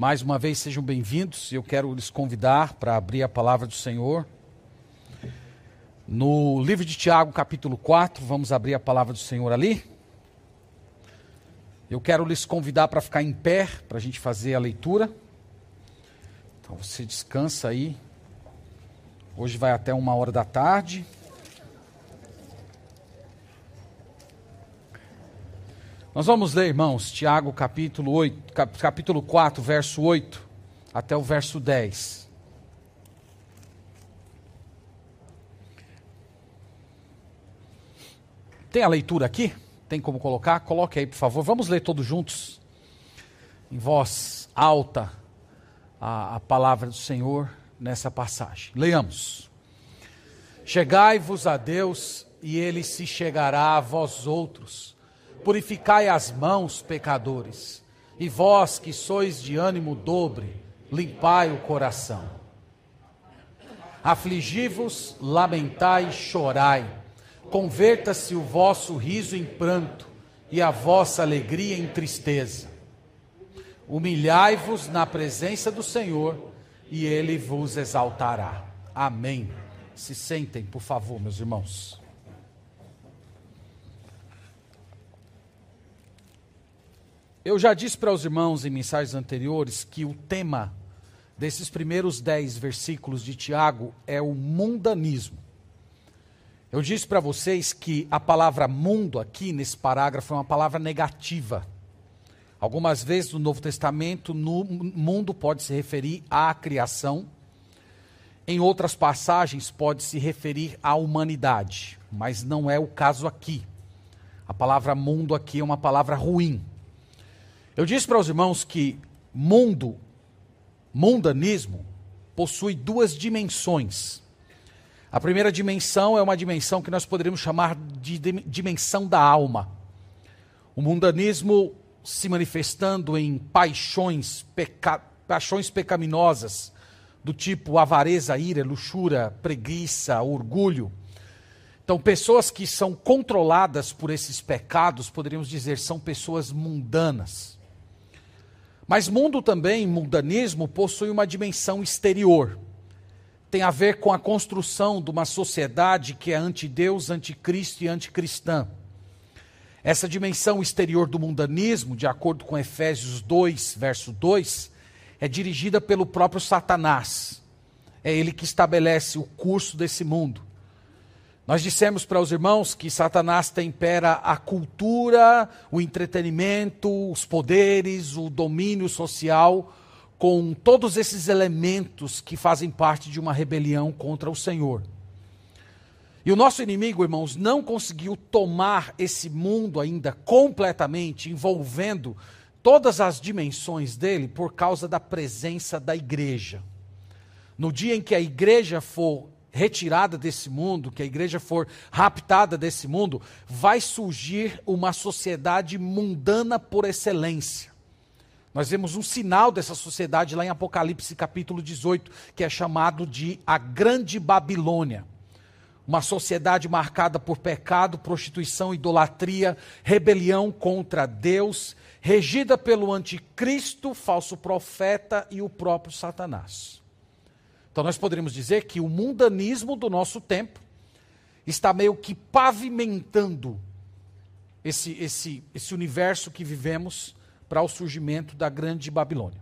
Mais uma vez sejam bem-vindos. Eu quero lhes convidar para abrir a palavra do Senhor. No livro de Tiago, capítulo 4, vamos abrir a palavra do Senhor ali. Eu quero lhes convidar para ficar em pé, para a gente fazer a leitura. Então você descansa aí. Hoje vai até uma hora da tarde. Nós vamos ler, irmãos, Tiago capítulo, 8, capítulo 4, verso 8 até o verso 10. Tem a leitura aqui? Tem como colocar? Coloque aí, por favor. Vamos ler todos juntos, em voz alta, a, a palavra do Senhor nessa passagem. Leamos. Chegai-vos a Deus, e ele se chegará a vós outros purificai as mãos, pecadores, e vós que sois de ânimo dobre, limpai o coração. Afligi-vos, lamentai, chorai, converta-se o vosso riso em pranto e a vossa alegria em tristeza. Humilhai-vos na presença do Senhor e ele vos exaltará. Amém. Se sentem, por favor, meus irmãos. Eu já disse para os irmãos em mensagens anteriores que o tema desses primeiros dez versículos de Tiago é o mundanismo. Eu disse para vocês que a palavra mundo aqui nesse parágrafo é uma palavra negativa. Algumas vezes no Novo Testamento, no mundo pode se referir à criação. Em outras passagens pode se referir à humanidade, mas não é o caso aqui. A palavra mundo aqui é uma palavra ruim. Eu disse para os irmãos que mundo, mundanismo, possui duas dimensões. A primeira dimensão é uma dimensão que nós poderíamos chamar de dimensão da alma. O mundanismo se manifestando em paixões, peca, paixões pecaminosas, do tipo avareza, ira, luxúria, preguiça, orgulho. Então, pessoas que são controladas por esses pecados, poderíamos dizer, são pessoas mundanas. Mas mundo também, mundanismo, possui uma dimensão exterior. Tem a ver com a construção de uma sociedade que é anti-Deus, anticristo e anticristã. Essa dimensão exterior do mundanismo, de acordo com Efésios 2, verso 2, é dirigida pelo próprio Satanás. É ele que estabelece o curso desse mundo. Nós dissemos para os irmãos que Satanás tempera a cultura, o entretenimento, os poderes, o domínio social com todos esses elementos que fazem parte de uma rebelião contra o Senhor. E o nosso inimigo, irmãos, não conseguiu tomar esse mundo ainda completamente, envolvendo todas as dimensões dele, por causa da presença da igreja. No dia em que a igreja for retirada desse mundo, que a igreja for raptada desse mundo, vai surgir uma sociedade mundana por excelência. Nós vemos um sinal dessa sociedade lá em Apocalipse capítulo 18, que é chamado de a Grande Babilônia. Uma sociedade marcada por pecado, prostituição, idolatria, rebelião contra Deus, regida pelo anticristo, falso profeta e o próprio Satanás. Então nós poderíamos dizer que o mundanismo do nosso tempo está meio que pavimentando esse, esse, esse universo que vivemos para o surgimento da grande Babilônia.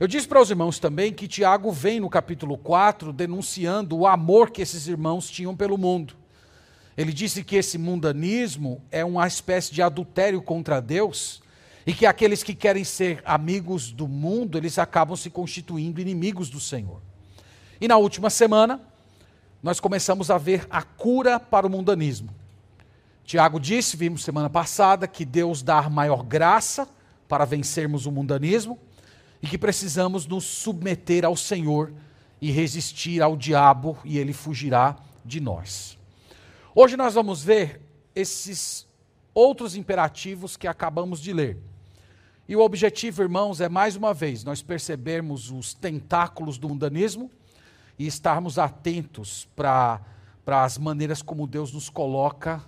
Eu disse para os irmãos também que Tiago vem no capítulo 4 denunciando o amor que esses irmãos tinham pelo mundo. Ele disse que esse mundanismo é uma espécie de adultério contra Deus e que aqueles que querem ser amigos do mundo, eles acabam se constituindo inimigos do Senhor. E na última semana, nós começamos a ver a cura para o mundanismo. Tiago disse, vimos semana passada, que Deus dá maior graça para vencermos o mundanismo e que precisamos nos submeter ao Senhor e resistir ao diabo e ele fugirá de nós. Hoje nós vamos ver esses outros imperativos que acabamos de ler. E o objetivo, irmãos, é mais uma vez nós percebermos os tentáculos do mundanismo e estarmos atentos para as maneiras como Deus nos coloca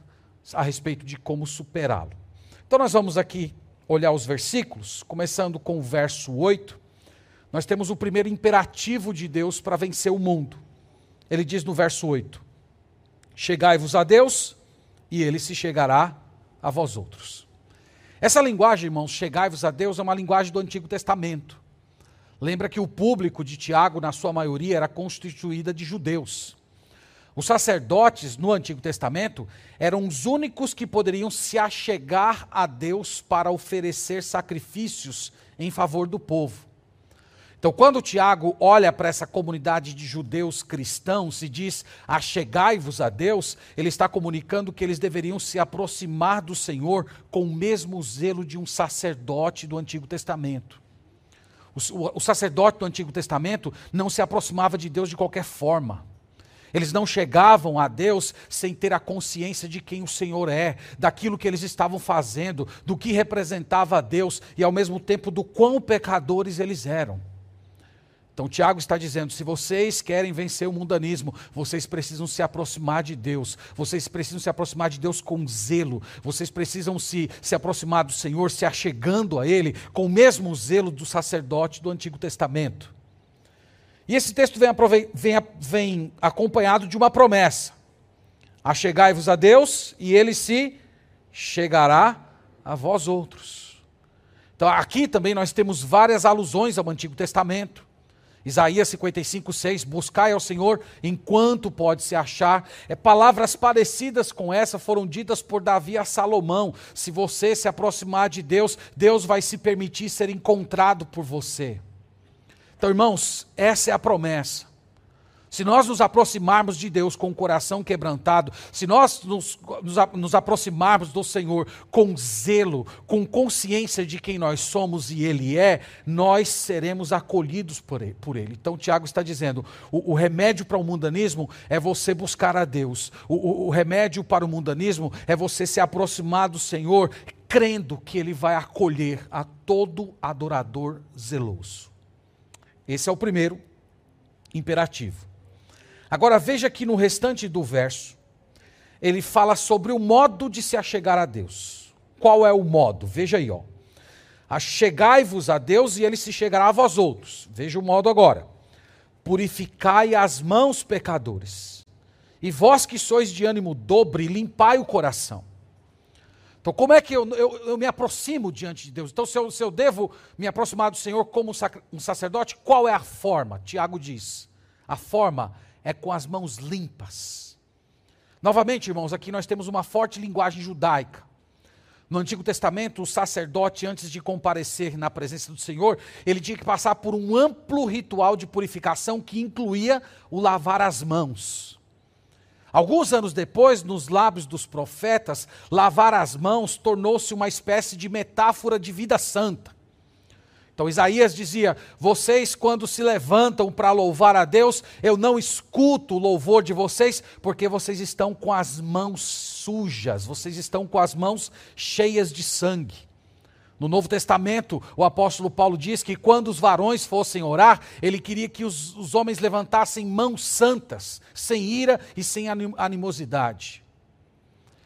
a respeito de como superá-lo. Então nós vamos aqui olhar os versículos, começando com o verso 8, nós temos o primeiro imperativo de Deus para vencer o mundo. Ele diz no verso 8: Chegai-vos a Deus, e ele se chegará a vós outros. Essa linguagem, irmãos, chegai-vos a Deus, é uma linguagem do Antigo Testamento. Lembra que o público de Tiago, na sua maioria, era constituída de judeus. Os sacerdotes no Antigo Testamento eram os únicos que poderiam se achegar a Deus para oferecer sacrifícios em favor do povo. Então, quando Tiago olha para essa comunidade de judeus cristãos e diz: Achegai-vos a Deus, ele está comunicando que eles deveriam se aproximar do Senhor com o mesmo zelo de um sacerdote do Antigo Testamento. O, o, sacerdote do Antigo Testamento não se aproximava de Deus de qualquer forma. Eles não chegavam a Deus sem ter a consciência de quem o Senhor é, daquilo que eles estavam fazendo, do que representava a Deus e ao mesmo tempo do quão pecadores eles eram. Então, Tiago está dizendo: se vocês querem vencer o mundanismo, vocês precisam se aproximar de Deus, vocês precisam se aproximar de Deus com zelo, vocês precisam se, se aproximar do Senhor, se achegando a Ele com o mesmo zelo do sacerdote do Antigo Testamento. E esse texto vem, vem, vem acompanhado de uma promessa: Achegai-vos a Deus e ele se chegará a vós outros. Então, aqui também nós temos várias alusões ao Antigo Testamento. Isaías 55, 6, buscai ao Senhor enquanto pode se achar. É, palavras parecidas com essa foram ditas por Davi a Salomão. Se você se aproximar de Deus, Deus vai se permitir ser encontrado por você. Então, irmãos, essa é a promessa. Se nós nos aproximarmos de Deus com o coração quebrantado, se nós nos, nos, nos, aproximarmos do Senhor com zelo, com consciência de quem nós somos e Ele é, nós seremos acolhidos por Ele. Por ele. Então, Tiago está dizendo: o, o, remédio para o mundanismo é você buscar a Deus, o, o, o remédio para o mundanismo é você se aproximar do Senhor, crendo que Ele vai acolher a todo adorador zeloso. Esse é o primeiro imperativo. Agora veja que no restante do verso, ele fala sobre o modo de se achegar a Deus. Qual é o modo? Veja aí, ó. Achegai-vos a Deus e ele se chegará a vós outros. Veja o modo agora. Purificai as mãos, pecadores. E vós que sois de ânimo dobre, limpai o coração. Então, como é que eu, eu, eu, me aproximo diante de Deus? Então, se eu, se eu devo me aproximar do Senhor como um sacerdote, qual é a forma? Tiago diz: a forma é com as mãos limpas. Novamente, irmãos, aqui nós temos uma forte linguagem judaica. No Antigo Testamento, o sacerdote, antes de comparecer na presença do Senhor, ele tinha que passar por um amplo ritual de purificação que incluía o lavar as mãos. Alguns anos depois, nos lábios dos profetas, lavar as mãos tornou-se uma espécie de metáfora de vida santa. Então Isaías dizia: Vocês, quando se levantam para louvar a Deus, eu não escuto o louvor de vocês, porque vocês estão com as mãos sujas, vocês estão com as mãos cheias de sangue. No Novo Testamento, o apóstolo Paulo diz que quando os varões fossem orar, ele queria que os, os homens levantassem mãos santas, sem ira e sem animosidade.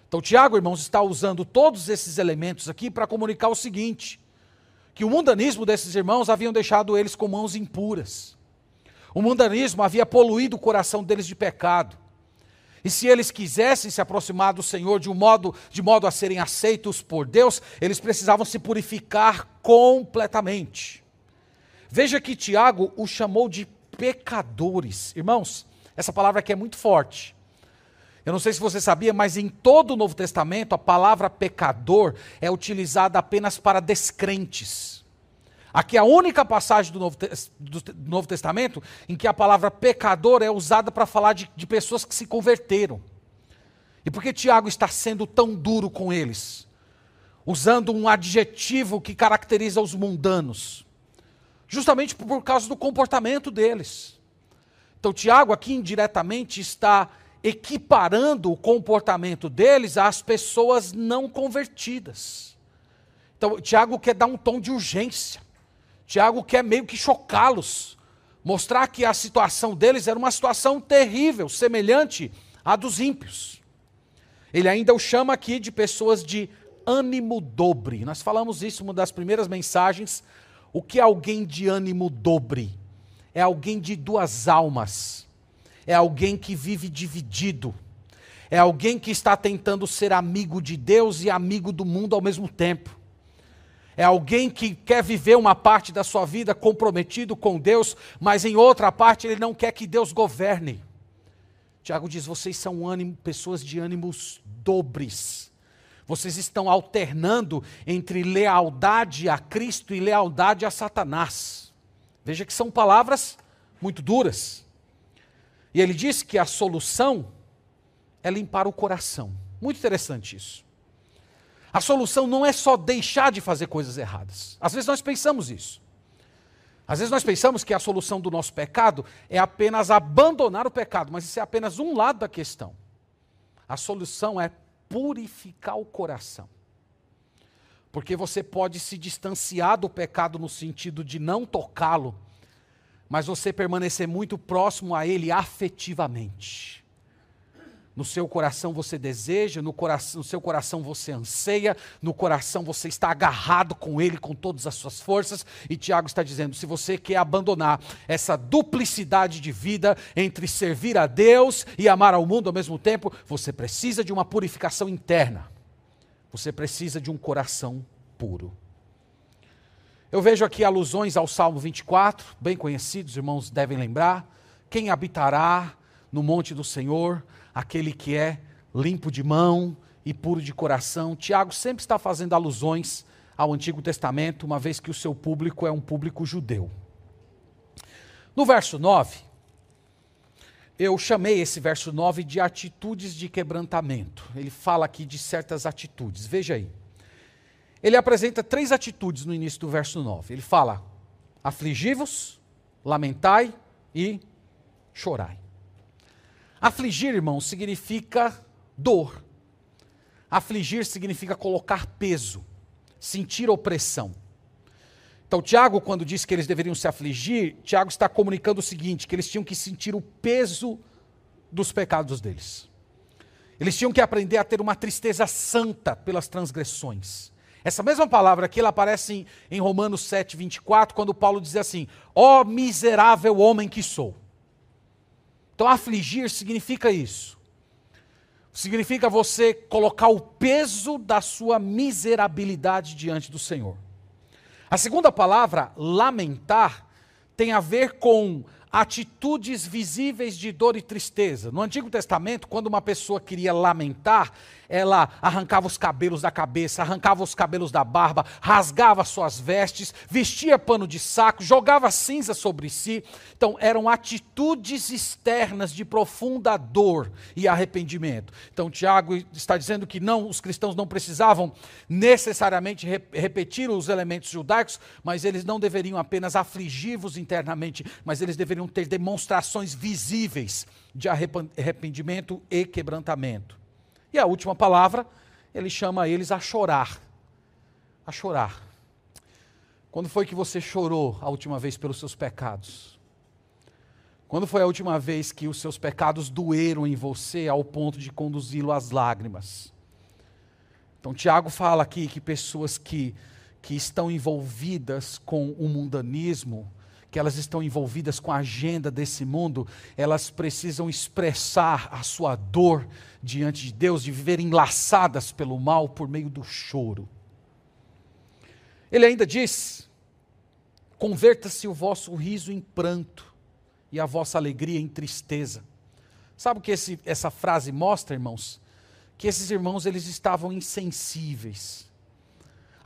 Então, Tiago, irmãos, está usando todos esses elementos aqui para comunicar o seguinte: que o mundanismo desses irmãos haviam deixado eles com mãos impuras. O mundanismo havia poluído o coração deles de pecado. E se eles quisessem se aproximar do Senhor de um modo de modo a serem aceitos por Deus, eles precisavam se purificar completamente. Veja que Tiago o chamou de pecadores. Irmãos, essa palavra aqui é muito forte. Eu não sei se você sabia, mas em todo o Novo Testamento a palavra pecador é utilizada apenas para descrentes. Aqui é a única passagem do Novo, do Novo Testamento em que a palavra pecador é usada para falar de, de pessoas que se converteram. E por que Tiago está sendo tão duro com eles? Usando um adjetivo que caracteriza os mundanos. Justamente por causa do comportamento deles. Então, Tiago aqui indiretamente está equiparando o comportamento deles às pessoas não convertidas. Então, Tiago quer dar um tom de urgência. Tiago quer meio que chocá-los, mostrar que a situação deles era uma situação terrível, semelhante à dos ímpios. Ele ainda o chama aqui de pessoas de ânimo dobre. Nós falamos isso uma das primeiras mensagens. O que é alguém de ânimo dobre? É alguém de duas almas. É alguém que vive dividido. É alguém que está tentando ser amigo de Deus e amigo do mundo ao mesmo tempo. É alguém que quer viver uma parte da sua vida comprometido com Deus, mas em outra parte ele não quer que Deus governe. Tiago diz: vocês são ânimo, pessoas de ânimos dobres. Vocês estão alternando entre lealdade a Cristo e lealdade a Satanás. Veja que são palavras muito duras. E ele diz que a solução é limpar o coração. Muito interessante isso. A solução não é só deixar de fazer coisas erradas. Às vezes nós pensamos isso. Às vezes nós pensamos que a solução do nosso pecado é apenas abandonar o pecado, mas isso é apenas um lado da questão. A solução é purificar o coração. Porque você pode se distanciar do pecado no sentido de não tocá-lo, mas você permanecer muito próximo a ele afetivamente. No seu coração você deseja, no, coração, no seu coração você anseia, no coração você está agarrado com Ele com todas as suas forças. E Tiago está dizendo: se você quer abandonar essa duplicidade de vida entre servir a Deus e amar ao mundo ao mesmo tempo, você precisa de uma purificação interna. Você precisa de um coração puro. Eu vejo aqui alusões ao Salmo 24, bem conhecidos, irmãos devem lembrar. Quem habitará no monte do Senhor? aquele que é limpo de mão e puro de coração. Tiago sempre está fazendo alusões ao Antigo Testamento, uma vez que o seu público é um público judeu. No verso 9, eu chamei esse verso 9 de atitudes de quebrantamento. Ele fala aqui de certas atitudes. Veja aí. Ele apresenta três atitudes no início do verso 9. Ele fala: afligi-vos, lamentai e chorai. Afligir, irmão, significa dor. Afligir significa colocar peso, sentir opressão. Então, Tiago, quando diz que eles deveriam se afligir, Tiago está comunicando o seguinte: que eles tinham que sentir o peso dos pecados deles. Eles tinham que aprender a ter uma tristeza santa pelas transgressões. Essa mesma palavra aqui ela aparece em, em Romanos 7, 24, quando Paulo diz assim: Ó oh, miserável homem que sou. Então, afligir significa isso. Significa você colocar o peso da sua miserabilidade diante do Senhor. A segunda palavra, lamentar, tem a ver com atitudes visíveis de dor e tristeza. No Antigo Testamento, quando uma pessoa queria lamentar, ela arrancava os cabelos da cabeça, arrancava os cabelos da barba, rasgava suas vestes, vestia pano de saco, jogava cinza sobre si. Então, eram atitudes externas de profunda dor e arrependimento. Então, Tiago está dizendo que não, os cristãos não precisavam necessariamente re repetir os elementos judaicos, mas eles não deveriam apenas afligi-vos internamente, mas eles deveriam ter demonstrações visíveis de arrependimento e quebrantamento. E a última palavra, ele chama eles a chorar. A chorar. Quando foi que você chorou a última vez pelos seus pecados? Quando foi a última vez que os seus pecados doeram em você ao ponto de conduzi-lo às lágrimas? Então, Tiago fala aqui que pessoas que, que estão envolvidas com o mundanismo, que elas estão envolvidas com a agenda desse mundo, elas precisam expressar a sua dor diante de Deus, de viver enlaçadas pelo mal por meio do choro. Ele ainda diz: converta-se o vosso riso em pranto e a vossa alegria em tristeza. Sabe o que esse, essa frase mostra, irmãos? Que esses irmãos eles estavam insensíveis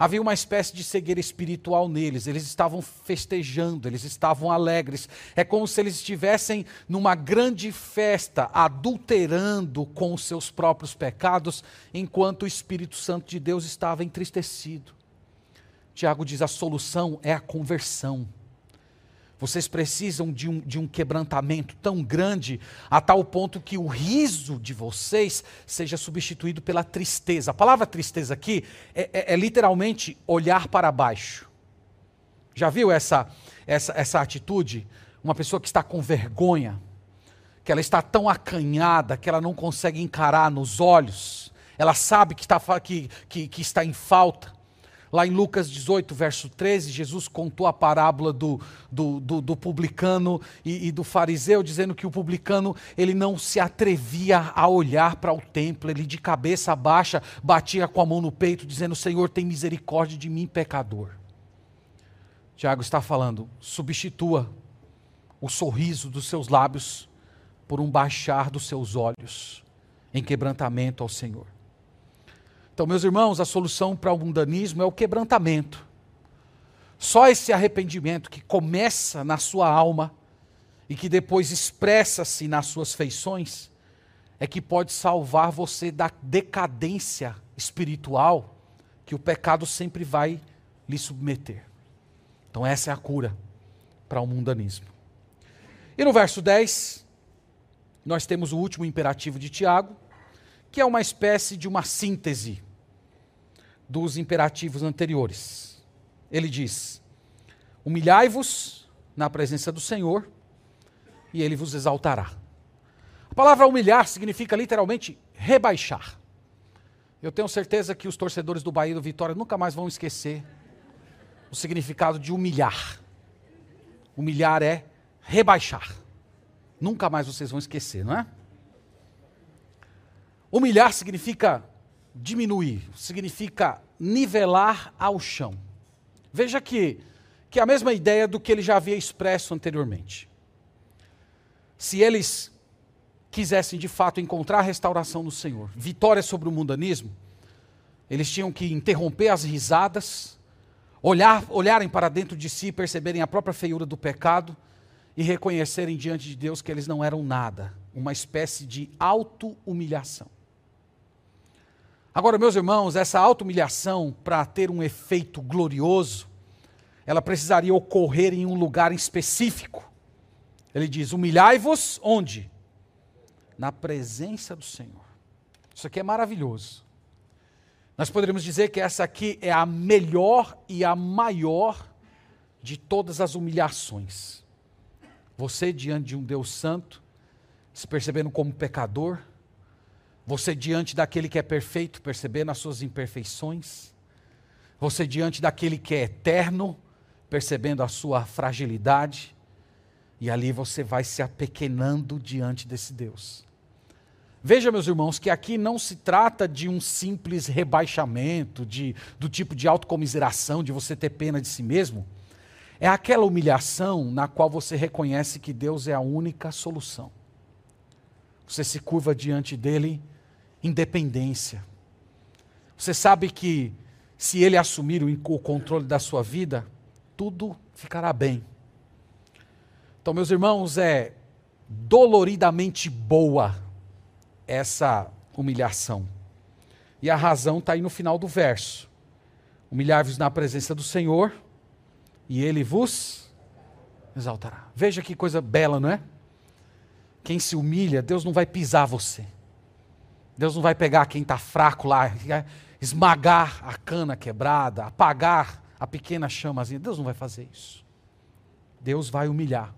Havia uma espécie de cegueira espiritual neles, eles estavam festejando, eles estavam alegres. É como se eles estivessem numa grande festa, adulterando com os seus próprios pecados, enquanto o Espírito Santo de Deus estava entristecido. Tiago diz: a solução é a conversão. Vocês precisam de um, de um quebrantamento tão grande, a tal ponto que o riso de vocês seja substituído pela tristeza. A palavra tristeza aqui é, é, é literalmente olhar para baixo. Já viu essa, essa, essa atitude? Uma pessoa que está com vergonha, que ela está tão acanhada que ela não consegue encarar nos olhos ela sabe que está, que, que, que está em falta. Lá em Lucas 18, verso 13, Jesus contou a parábola do, do, do, do publicano e, e, do fariseu, dizendo que o publicano ele não se atrevia a olhar para o templo, ele de cabeça baixa batia com a mão no peito, dizendo: Senhor, tem misericórdia de mim, pecador. Tiago está falando: substitua o sorriso dos seus lábios por um baixar dos seus olhos em quebrantamento ao Senhor. Então, meus irmãos, a solução para o mundanismo é o quebrantamento. Só esse arrependimento que começa na sua alma e que depois expressa-se nas suas feições é que pode salvar você da decadência espiritual que o pecado sempre vai lhe submeter. Então, essa é a cura para o mundanismo. E no verso 10, nós temos o último imperativo de Tiago, que é uma espécie de uma síntese dos imperativos anteriores. Ele diz: Humilhai-vos na presença do Senhor, e ele vos exaltará. A palavra humilhar significa literalmente rebaixar. Eu tenho certeza que os torcedores do Bahia do Vitória nunca mais vão esquecer o significado de humilhar. Humilhar é rebaixar. Nunca mais vocês vão esquecer, não é? Humilhar significa diminuir, significa nivelar ao chão. Veja que, que é a mesma ideia do que ele já havia expresso anteriormente. Se eles quisessem de fato encontrar a restauração no Senhor, vitória sobre o mundanismo, eles tinham que interromper as risadas, olhar, olharem para dentro de si, perceberem a própria feiura do pecado e reconhecerem diante de Deus que eles não eram nada, uma espécie de auto-humilhação. Agora, meus irmãos, essa auto-humilhação, para ter um efeito glorioso, ela precisaria ocorrer em um lugar específico. Ele diz: humilhai-vos onde? Na presença do Senhor. Isso aqui é maravilhoso. Nós poderíamos dizer que essa aqui é a melhor e a maior de todas as humilhações. Você diante de um Deus Santo, se percebendo como pecador, você diante daquele que é perfeito, percebendo as suas imperfeições. Você diante daquele que é eterno, percebendo a sua fragilidade. E ali você vai se apequenando diante desse Deus. Veja, meus irmãos, que aqui não se trata de um simples rebaixamento, de, do tipo de autocomiseração, de você ter pena de si mesmo. É aquela humilhação na qual você reconhece que Deus é a única solução. Você se curva diante dele independência. Você sabe que se ele assumir o controle da sua vida, tudo ficará bem. Então, meus irmãos, é doloridamente boa essa humilhação. E a razão está aí no final do verso. Humilhar-vos na presença do Senhor, e ele vos exaltará. Veja que coisa bela, não é? Quem se humilha, Deus não vai pisar você. Deus não vai pegar quem está fraco lá, esmagar a cana quebrada, apagar a pequena chamazinha. Deus não vai fazer isso. Deus vai humilhar.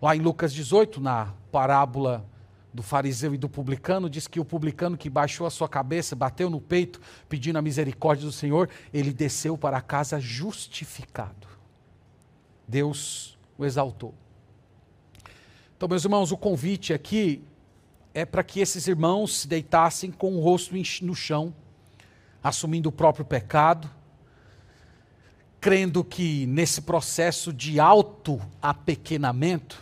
Lá em Lucas 18, na parábola do fariseu e do publicano, diz que o publicano que baixou a sua cabeça, bateu no peito, pedindo a misericórdia do Senhor, ele desceu para casa justificado. Deus o exaltou. Então, meus irmãos, o convite aqui é para que esses irmãos se deitassem com o rosto no chão, assumindo o próprio pecado, crendo que nesse processo de auto-apequenamento,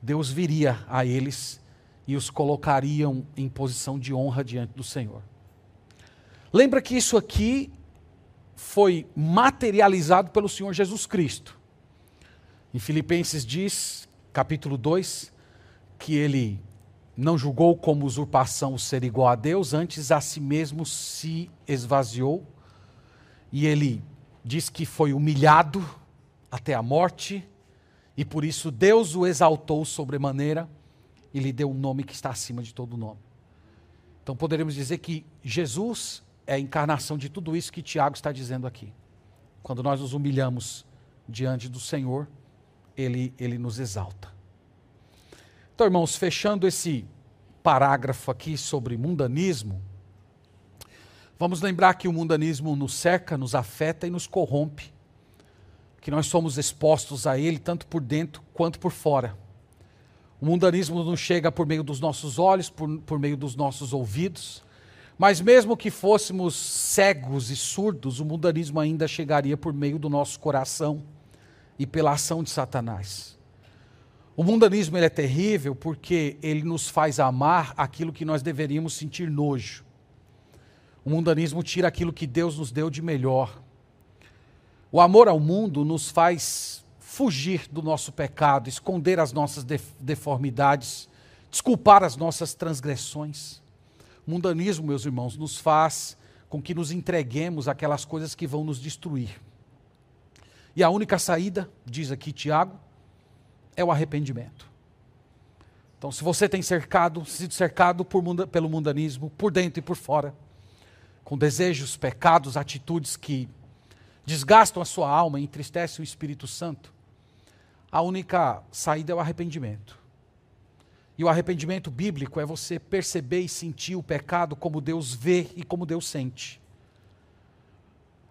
Deus viria a eles e os colocariam em posição de honra diante do Senhor. Lembra que isso aqui foi materializado pelo Senhor Jesus Cristo. Em Filipenses diz, capítulo 2, que ele não julgou como usurpação ser igual a Deus, antes a si mesmo se esvaziou. E ele diz que foi humilhado até a morte, e por isso Deus o exaltou sobremaneira e lhe deu um nome que está acima de todo nome. Então poderíamos dizer que Jesus é a encarnação de tudo isso que Tiago está dizendo aqui. Quando nós nos humilhamos diante do Senhor, ele, ele nos exalta. Então, irmãos, fechando esse parágrafo aqui sobre mundanismo, Vamos lembrar que o mundanismo nos cerca, nos afeta e nos corrompe. Que nós somos expostos a ele tanto por dentro quanto por fora. O mundanismo não chega por meio dos nossos olhos, por, por meio dos nossos ouvidos. Mas mesmo que fôssemos cegos e surdos, o mundanismo ainda chegaria por meio do nosso coração e pela ação de Satanás. O mundanismo ele é terrível porque ele nos faz amar aquilo que nós deveríamos sentir nojo. O mundanismo tira aquilo que Deus nos deu de melhor. O amor ao mundo nos faz fugir do nosso pecado, esconder as nossas deformidades, desculpar as nossas transgressões. O mundanismo, meus irmãos, nos faz com que nos entreguemos àquelas coisas que vão nos destruir. E a única saída, diz aqui Tiago, é o arrependimento. Então, se você tem cercado, sido cercado por, pelo mundanismo, por dentro e por fora, com desejos, pecados, atitudes que desgastam a sua alma e entristecem o Espírito Santo, a única saída é o arrependimento. E o arrependimento bíblico é você perceber e sentir o pecado como Deus vê e como Deus sente.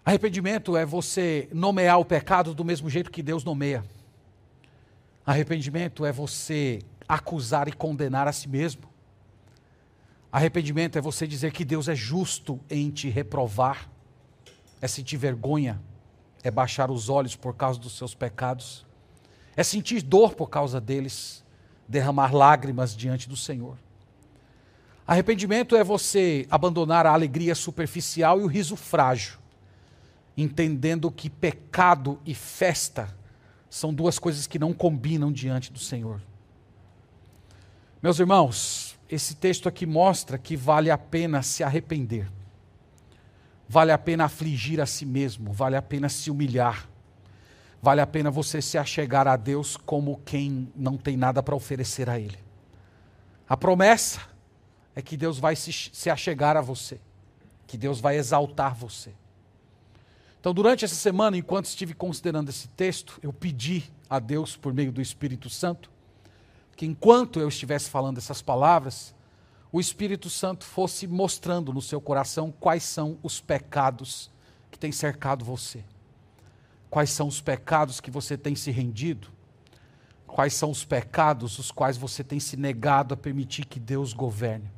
Arrependimento é você nomear o pecado do mesmo jeito que Deus nomeia. Arrependimento é você acusar e condenar a si mesmo. Arrependimento é você dizer que Deus é justo em te reprovar, é sentir vergonha, é baixar os olhos por causa dos seus pecados é sentir dor por causa deles, derramar lágrimas diante do Senhor. Arrependimento é você abandonar a alegria superficial e o riso frágil, entendendo que pecado e festa são duas coisas que não combinam diante do Senhor. Meus irmãos, esse texto aqui mostra que vale a pena se arrepender, vale a pena afligir a si mesmo, vale a pena se humilhar vale a pena você se achegar a Deus como quem não tem nada para oferecer a Ele. A promessa é que Deus vai se, se achegar a você, que Deus vai exaltar você. Então, durante essa semana, enquanto estive considerando esse texto, eu pedi a Deus, por meio do Espírito Santo, que enquanto eu estivesse falando essas palavras, o Espírito Santo fosse mostrando no seu coração quais são os pecados que têm cercado você. Quais são os pecados que você tem se rendido? Quais são os pecados os quais você tem se negado a permitir que Deus governe?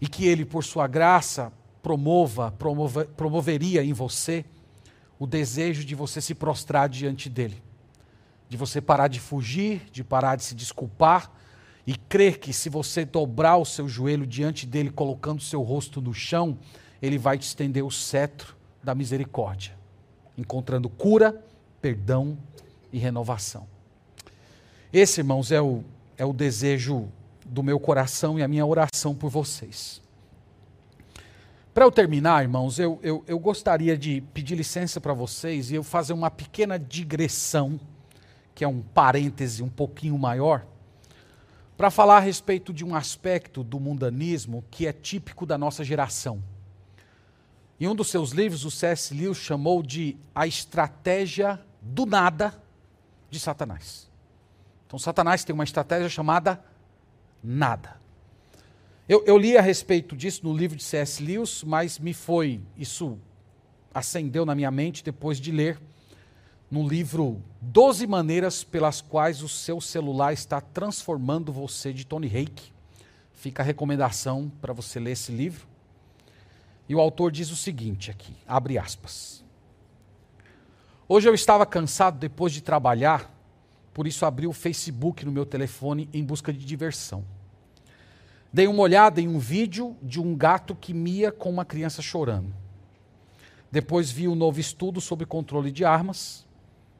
E que Ele, por sua graça, promova, promova promoveria em você o desejo de você se prostrar diante dEle. De você parar de fugir, de parar de se desculpar e crer que se você dobrar o seu joelho diante dele, colocando seu rosto no chão, ele vai te estender o cetro da misericórdia encontrando cura, perdão e renovação. Esse, irmãos, é o, é o desejo do meu coração e a minha oração por vocês. Para eu terminar, irmãos, eu, eu, eu gostaria de pedir licença para vocês e eu fazer uma pequena digressão, que é um parêntese um pouquinho maior, para falar a respeito de um aspecto do mundanismo que é típico da nossa geração. Em um dos seus livros, o C.S. Lewis chamou de a estratégia do nada de Satanás. Então, Satanás tem uma estratégia chamada nada. Eu, eu, li a respeito disso no livro de C.S. Lewis, mas me foi, isso acendeu na minha mente depois de ler no livro 12 Maneiras pelas quais o seu celular está transformando você, de Tony Hake. Fica a recomendação para você ler esse livro. E o autor diz o seguinte aqui, abre aspas. Hoje eu estava cansado depois de trabalhar, por isso abri o Facebook no meu telefone em busca de diversão. Dei uma olhada em um vídeo de um gato que mia com uma criança chorando. Depois vi um novo estudo sobre controle de armas.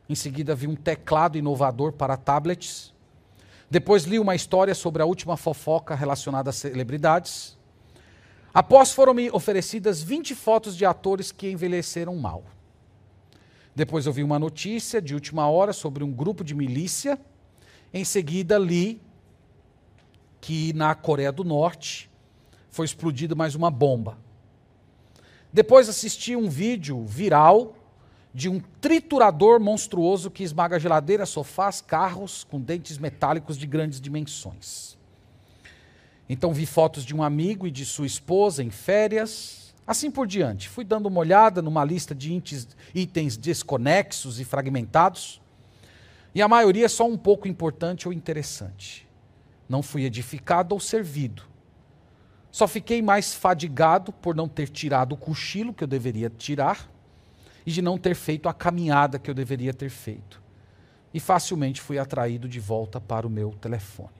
Em seguida vi um teclado inovador para tablets. Depois li uma história sobre a última fofoca relacionada a celebridades. Após foram-me oferecidas 20 fotos de atores que envelheceram mal. Depois eu vi uma notícia de última hora sobre um grupo de milícia. Em seguida li que na Coreia do Norte foi explodida mais uma bomba. Depois assisti um vídeo viral de um triturador monstruoso que esmaga geladeiras, sofás, carros com dentes metálicos de grandes dimensões. Então vi fotos de um amigo e de sua esposa em férias, Assim por diante. Fui dando uma olhada numa lista de itens desconexos e fragmentados, e a maioria só um pouco importante ou interessante. Não fui edificado ou servido. Só fiquei mais fadigado por não ter tirado o cochilo que eu deveria tirar e de não ter feito a caminhada que eu deveria ter feito. E facilmente fui atraído de volta para o meu telefone.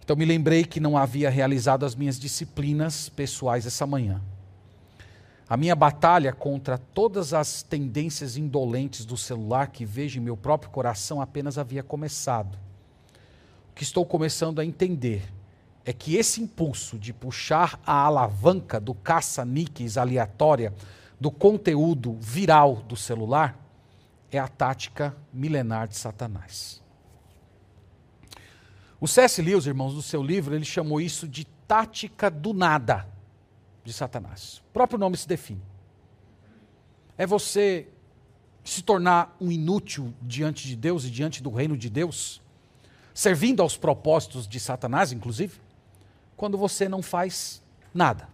Então me lembrei que não havia realizado as minhas disciplinas pessoais essa manhã. A minha batalha contra todas as tendências indolentes do celular que vejo em meu próprio coração apenas havia começado. Que estou começando a entender é que esse impulso de puxar a alavanca do caça-níqueis aleatória do conteúdo viral do celular é a tática milenar de Satanás. O C.S. Lewis, irmãos, no seu livro, ele chamou isso de tática do nada de Satanás. O próprio nome se define. É você se tornar um inútil diante de Deus e diante do reino de Deus, servindo aos propósitos de Satanás, inclusive, quando você não faz nada.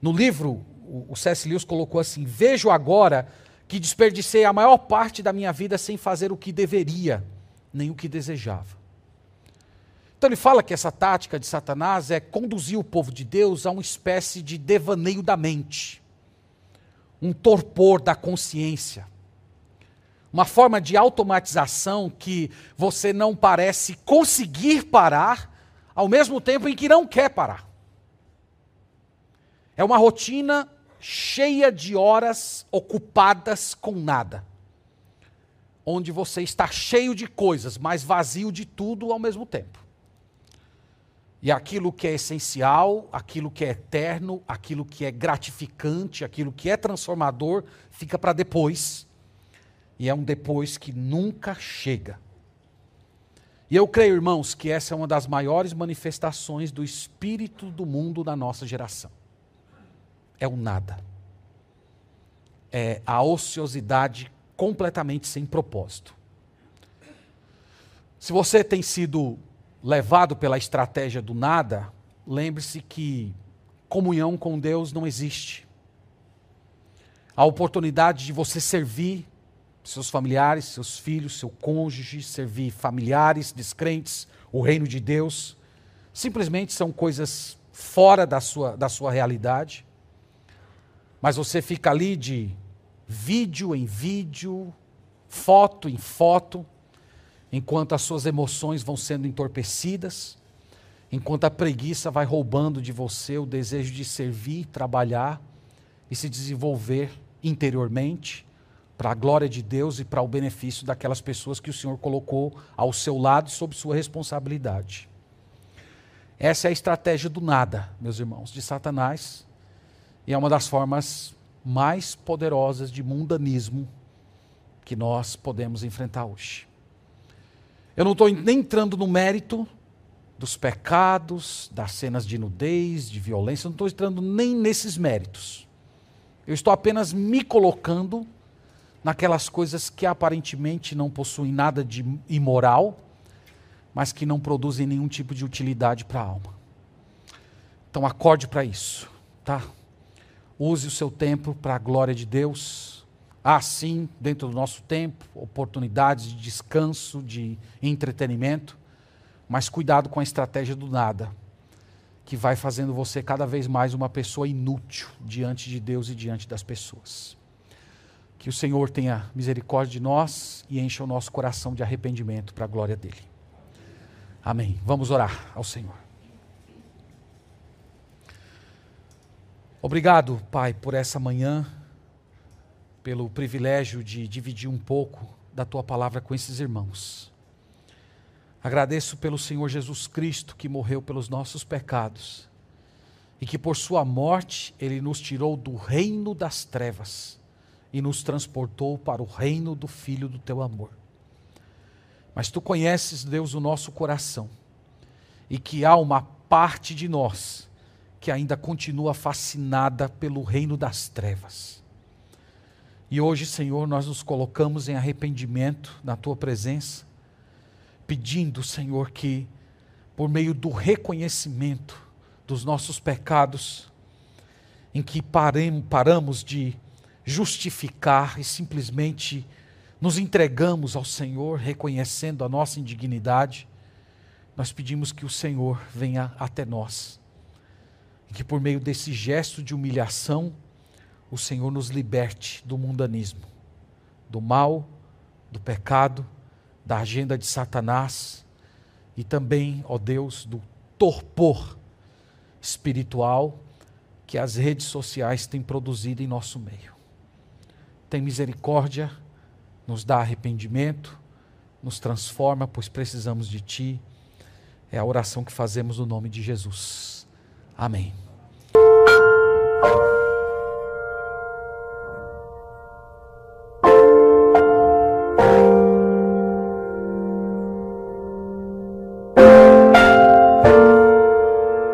No livro, o C.S. Lewis colocou assim: Vejo agora que desperdicei a maior parte da minha vida sem fazer o que deveria, nem o que desejava. Então ele fala que essa tática de Satanás é conduzir o povo de Deus a uma espécie de devaneio da mente, um torpor da consciência, uma forma de automatização que você não parece conseguir parar, ao mesmo tempo em que não quer parar. É uma rotina cheia de horas ocupadas com nada. Onde você está cheio de coisas, mas vazio de tudo ao mesmo tempo. E aquilo que é essencial, aquilo que é eterno, aquilo que é gratificante, aquilo que é transformador, fica para depois. E é um depois que nunca chega. E eu creio, irmãos, que essa é uma das maiores manifestações do espírito do mundo da nossa geração. É o nada. É a ociosidade completamente sem propósito. Se você tem sido levado pela estratégia do nada, lembre-se que comunhão com Deus não existe. A oportunidade de você servir seus familiares, seus filhos, seu cônjuge, servir familiares, descrentes, o reino de Deus, simplesmente são coisas fora da sua, da sua realidade. Mas você fica ali de vídeo em vídeo, foto em foto, enquanto as suas emoções vão sendo entorpecidas, enquanto a preguiça vai roubando de você o desejo de servir, trabalhar e se desenvolver interiormente para a glória de Deus e para o benefício daquelas pessoas que o Senhor colocou ao seu lado e sob sua responsabilidade. Essa é a estratégia do nada, meus irmãos, de Satanás, e é uma das formas mais poderosas de mundanismo que nós podemos enfrentar hoje. Eu não estou nem entrando no mérito dos pecados, das cenas de nudez, de violência, eu não estou entrando nem nesses méritos. Eu estou apenas me colocando naquelas coisas que aparentemente não possuem nada de imoral, mas que não produzem nenhum tipo de utilidade para a alma. Então acorde para isso, tá? Use o seu tempo para a glória de Deus Há sim, dentro do nosso tempo, oportunidades de descanso, de entretenimento, mas cuidado com a estratégia do nada, que vai fazendo você cada vez mais uma pessoa inútil diante de Deus e diante das pessoas. Que o Senhor tenha misericórdia de nós e encha o nosso coração de arrependimento para a glória dele. Amém. Vamos orar ao Senhor. Obrigado, Pai, por essa manhã pelo privilégio de dividir um pouco da tua palavra com esses irmãos. Agradeço pelo Senhor Jesus Cristo que morreu pelos nossos pecados e que por sua morte ele nos tirou do reino das trevas e nos transportou para o reino do Filho do teu amor. Mas tu conheces, Deus, o nosso coração e que há uma parte de nós que ainda continua fascinada pelo reino das trevas. E hoje, Senhor, nós nos colocamos em arrependimento na tua presença, pedindo, Senhor, que por meio do reconhecimento dos nossos pecados em que paramos de justificar e simplesmente nos entregamos ao Senhor, reconhecendo a nossa indignidade, nós pedimos que o Senhor venha até nós. E que por meio desse gesto de humilhação, o Senhor nos liberte do mundanismo, do mal, do pecado, da agenda de Satanás e também, ó Deus, do torpor espiritual que as redes sociais têm produzido em nosso meio. Tem misericórdia, nos dá arrependimento, nos transforma, pois precisamos de Ti. É a oração que fazemos no nome de Jesus. Amém.